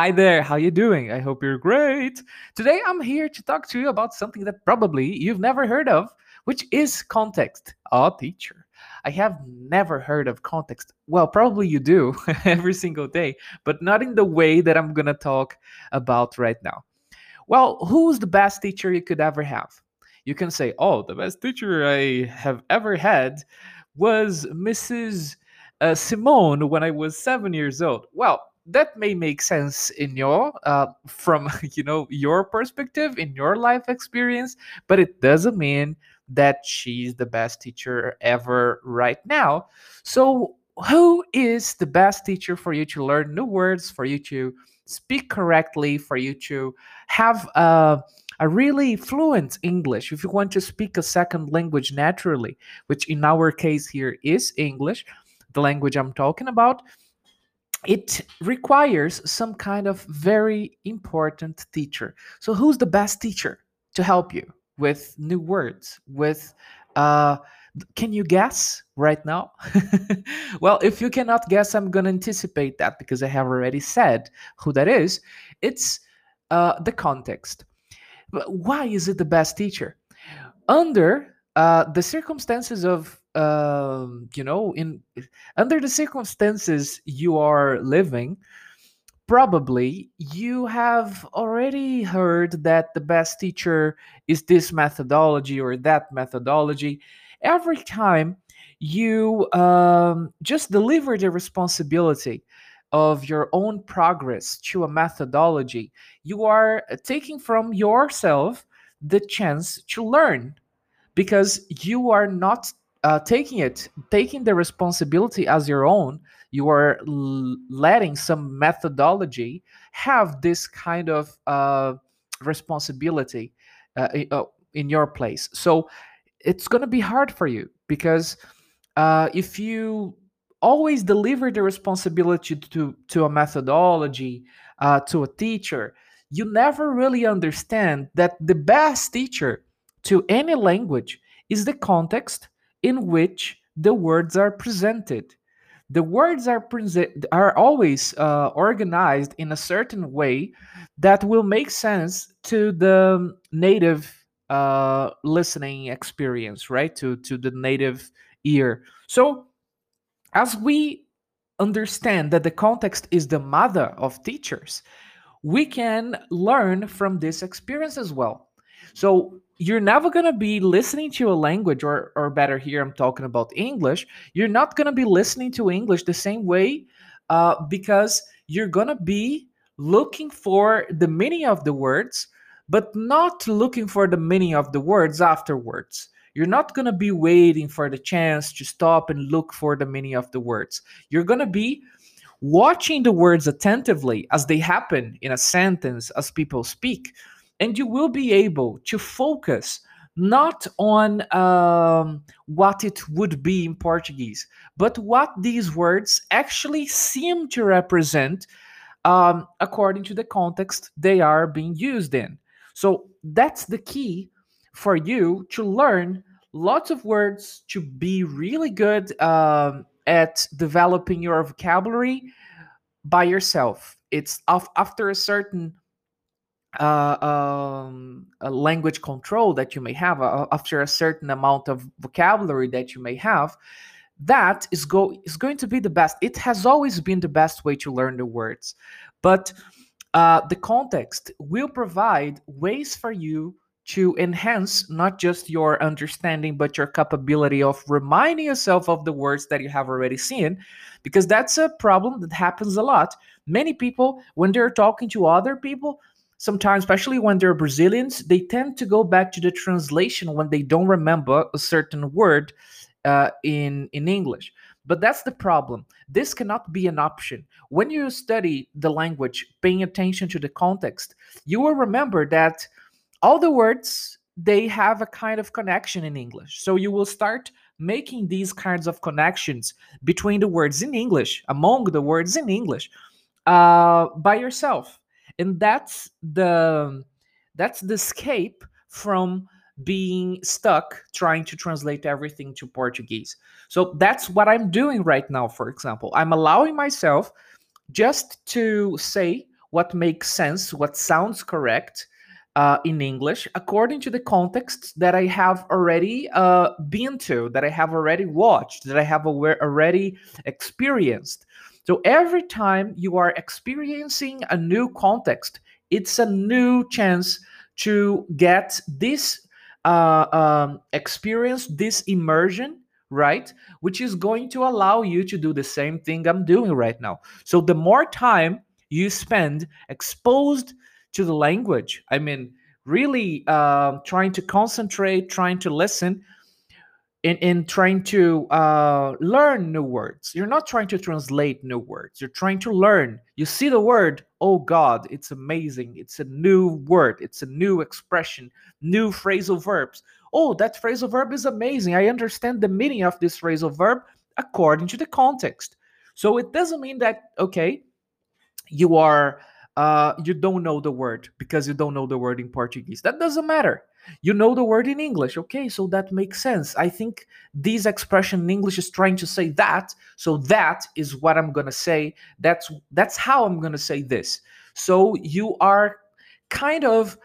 Hi there, how you doing? I hope you're great. Today I'm here to talk to you about something that probably you've never heard of, which is context. Oh, teacher. I have never heard of context. Well, probably you do every single day, but not in the way that I'm going to talk about right now. Well, who's the best teacher you could ever have? You can say, "Oh, the best teacher I have ever had was Mrs. Uh, Simone when I was 7 years old." Well, that may make sense in your uh, from you know your perspective in your life experience but it doesn't mean that she's the best teacher ever right now. So who is the best teacher for you to learn new words for you to speak correctly for you to have a, a really fluent english? If you want to speak a second language naturally which in our case here is english the language i'm talking about it requires some kind of very important teacher. So, who's the best teacher to help you with new words? With, uh, can you guess right now? well, if you cannot guess, I'm going to anticipate that because I have already said who that is. It's uh, the context. But why is it the best teacher? Under uh, the circumstances of um, you know, in under the circumstances you are living, probably you have already heard that the best teacher is this methodology or that methodology. Every time you um, just deliver the responsibility of your own progress to a methodology, you are taking from yourself the chance to learn because you are not uh, taking it, taking the responsibility as your own, you are l- letting some methodology have this kind of uh, responsibility uh, uh in your place. So it's going to be hard for you because uh, if you always deliver the responsibility to to a methodology uh, to a teacher, you never really understand that the best teacher to any language is the context in which the words are presented. The words are present are always uh, organized in a certain way that will make sense to the native uh, listening experience, right? To to the native ear. So, as we understand that the context is the mother of teachers, we can learn from this experience as well. So you're never going to be listening to a language or or better here i'm talking about english you're not going to be listening to english the same way uh, because you're going to be looking for the meaning of the words but not looking for the meaning of the words afterwards. You're not going to be waiting for the chance to stop and look for the meaning of the words. You're going to be watching the words attentively as they happen in a sentence as people speak and you will be able to focus not on um, what it would be in Portuguese, but what these words actually seem to represent um, according to the context they are being used in. So that's the key for you to learn lots of words, to be really good um, at developing your vocabulary by yourself. It's after a certain uh, um, a language control that you may have uh, after a certain amount of vocabulary that you may have that is go is going to be the best. It has always been the best way to learn the words. But uh, the context will provide ways for you to enhance not just your understanding but your capability of reminding yourself of the words that you have already seen because that's a problem that happens a lot. Many people when they're talking to other people sometimes, especially when they're Brazilians, they tend to go back to the translation when they don't remember a certain word uh, in in English. But that's the problem. This cannot be an option. When you study the language, paying attention to the context, you will remember that all the words they have a kind of connection in English. So you will start making these kinds of connections between the words in English, among the words in English, uh, by yourself and that's the that's the escape from being stuck trying to translate everything to Portuguese. So that's what I'm doing right now, for example. I'm allowing myself just to say what makes sense, what sounds correct uh, in English according to the context that I have already uh, been to, that I have already watched, that I have already experienced. So every time you are experiencing a new context, it's a new chance to get this uh, um, experience, this immersion, right? Which is going to allow you to do the same thing I'm doing right now. So the more time you spend exposed to the language, I mean, really uh, trying to concentrate, trying to listen, in, in trying to uh, learn new words. You're not trying to translate new words. You're trying to learn. You see the word, oh God, it's amazing. It's a new word. It's a new expression, new phrasal verbs. Oh, that phrasal verb is amazing. I understand the meaning of this phrasal verb according to the context. So it doesn't mean that, okay, you are uh, you don't know the word because you don't know the word in Portuguese. That doesn't matter. You know the word in English. Okay, so that makes sense. I think this expression in English is trying to say that, so that is what I'm gonna say. That's that's how I'm gonna say this. So you are kind of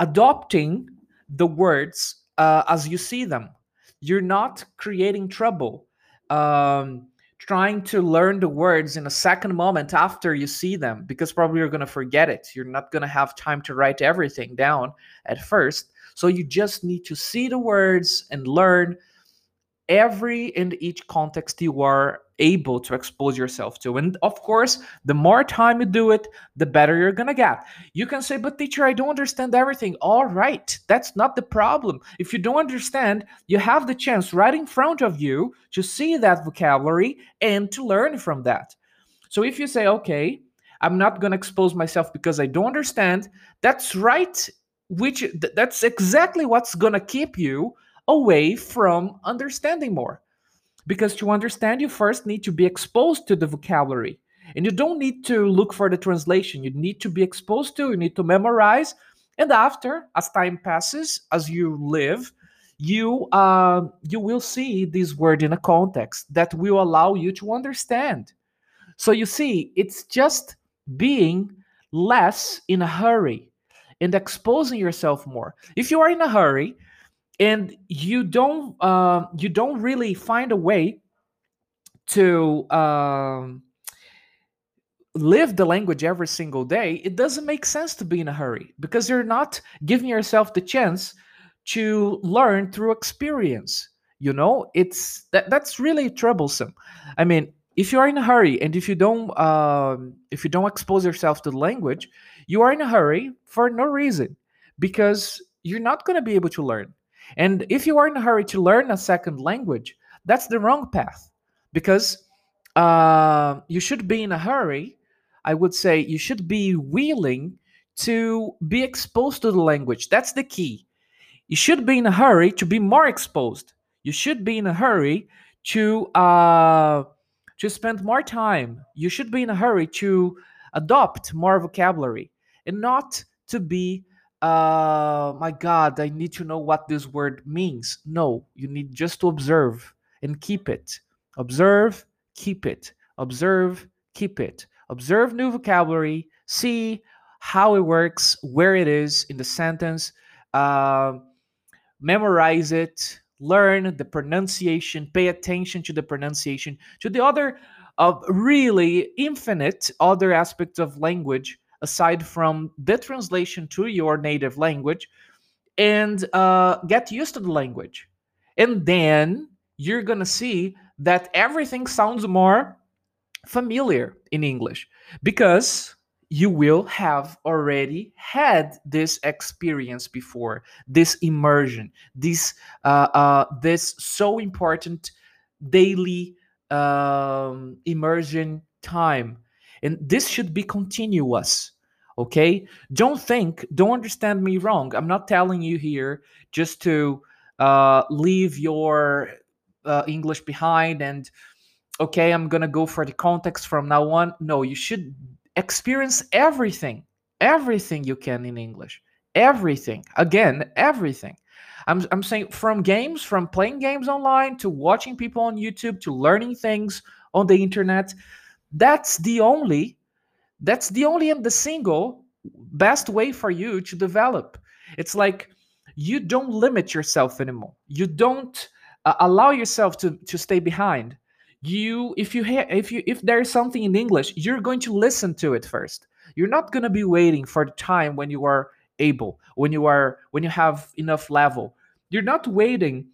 adopting the words uh, as you see them. You're not creating trouble. Um, trying to learn the words in a second moment after you see them because probably you're going to forget it. You're not going to have time to write everything down at first. So you just need to see the words and learn every and each context you are able to expose yourself to. And of course, the more time you do it, the better you're going to get. You can say, but teacher, I don't understand everything. All right, that's not the problem. If you don't understand, you have the chance right in front of you to see that vocabulary and to learn from that. So if you say, okay, I'm not going to expose myself because I don't understand, that's right which that's exactly what's going to keep you away from understanding more. Because to understand you first need to be exposed to the vocabulary. And you don't need to look for the translation. You need to be exposed to you need to memorize. And after as time passes as you live you uh, you will see this word in a context that will allow you to understand. So you see it's just being less in a hurry and exposing yourself more. If you are in a hurry and you don't uh, you don't really find a way to um, live the language every single day, it doesn't make sense to be in a hurry because you're not giving yourself the chance to learn through experience. You know, it's that that's really troublesome. I mean, if you are in a hurry and if you don't um, if you don't expose yourself to the language, you are in a hurry for no reason because you're not going to be able to learn. And if you are in a hurry to learn a second language, that's the wrong path because uh, you should be in a hurry. I would say you should be willing to be exposed to the language. That's the key. You should be in a hurry to be more exposed. You should be in a hurry to uh, to spend more time. You should be in a hurry to adopt more vocabulary and not to be uh my god i need to know what this word means. No you need just to observe and keep it. Observe keep it. Observe keep it. Observe new vocabulary. See how it works where it is in the sentence. Uh, memorize it. Learn the pronunciation. Pay attention to the pronunciation. To the other of really infinite other aspects of language aside from the translation to your native language and uh, get used to the language. And then you're gonna see that everything sounds more familiar in english because you will have already had this experience before this immersion this uh, uh, this so important daily um, immersion time. And this should be continuous okay? Don't think don't understand me wrong. I'm not telling you here just to uh, leave your uh, english behind and okay i'm gonna go for the context from now on. No you should experience everything everything you can in english. Everything. Again everything. I'm, I'm saying from games from playing games online to watching people on youtube to learning things on the internet that's the only That's the only and the single best way for you to develop. It's like you don't limit yourself anymore. You don't uh, allow yourself to to stay behind. You if you ha- if you if there is something in English, you're going to listen to it first. You're not going to be waiting for the time when you are able, when you are when you have enough level. You're not waiting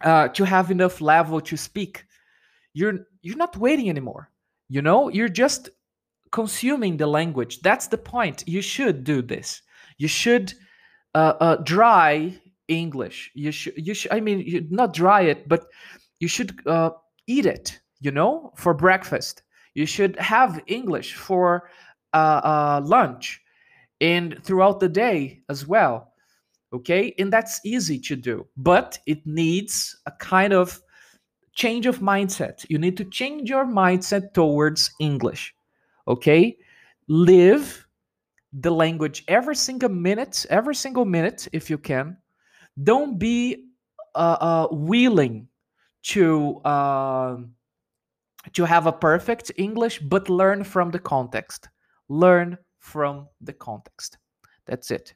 uh, to have enough level to speak. You're you're not waiting anymore. You know, you're just consuming the language. That's the point. You should do this. You should uh, uh, dry English. You should. You should. I mean, you, not dry it, but you should uh, eat it. You know, for breakfast. You should have English for uh, uh, lunch and throughout the day as well. Okay, and that's easy to do, but it needs a kind of change of mindset. You need to change your mindset towards English. Okay, live the language every single minute, every single minute if you can. Don't be uh, uh, willing to uh, to have a perfect English, but learn from the context. Learn from the context. That's it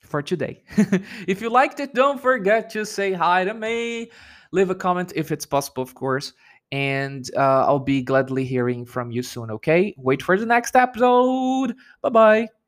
for today. if you liked it, don't forget to say hi to me. Leave a comment if it's possible, of course. And uh, I'll be gladly hearing from you soon, okay? Wait for the next episode. Bye bye.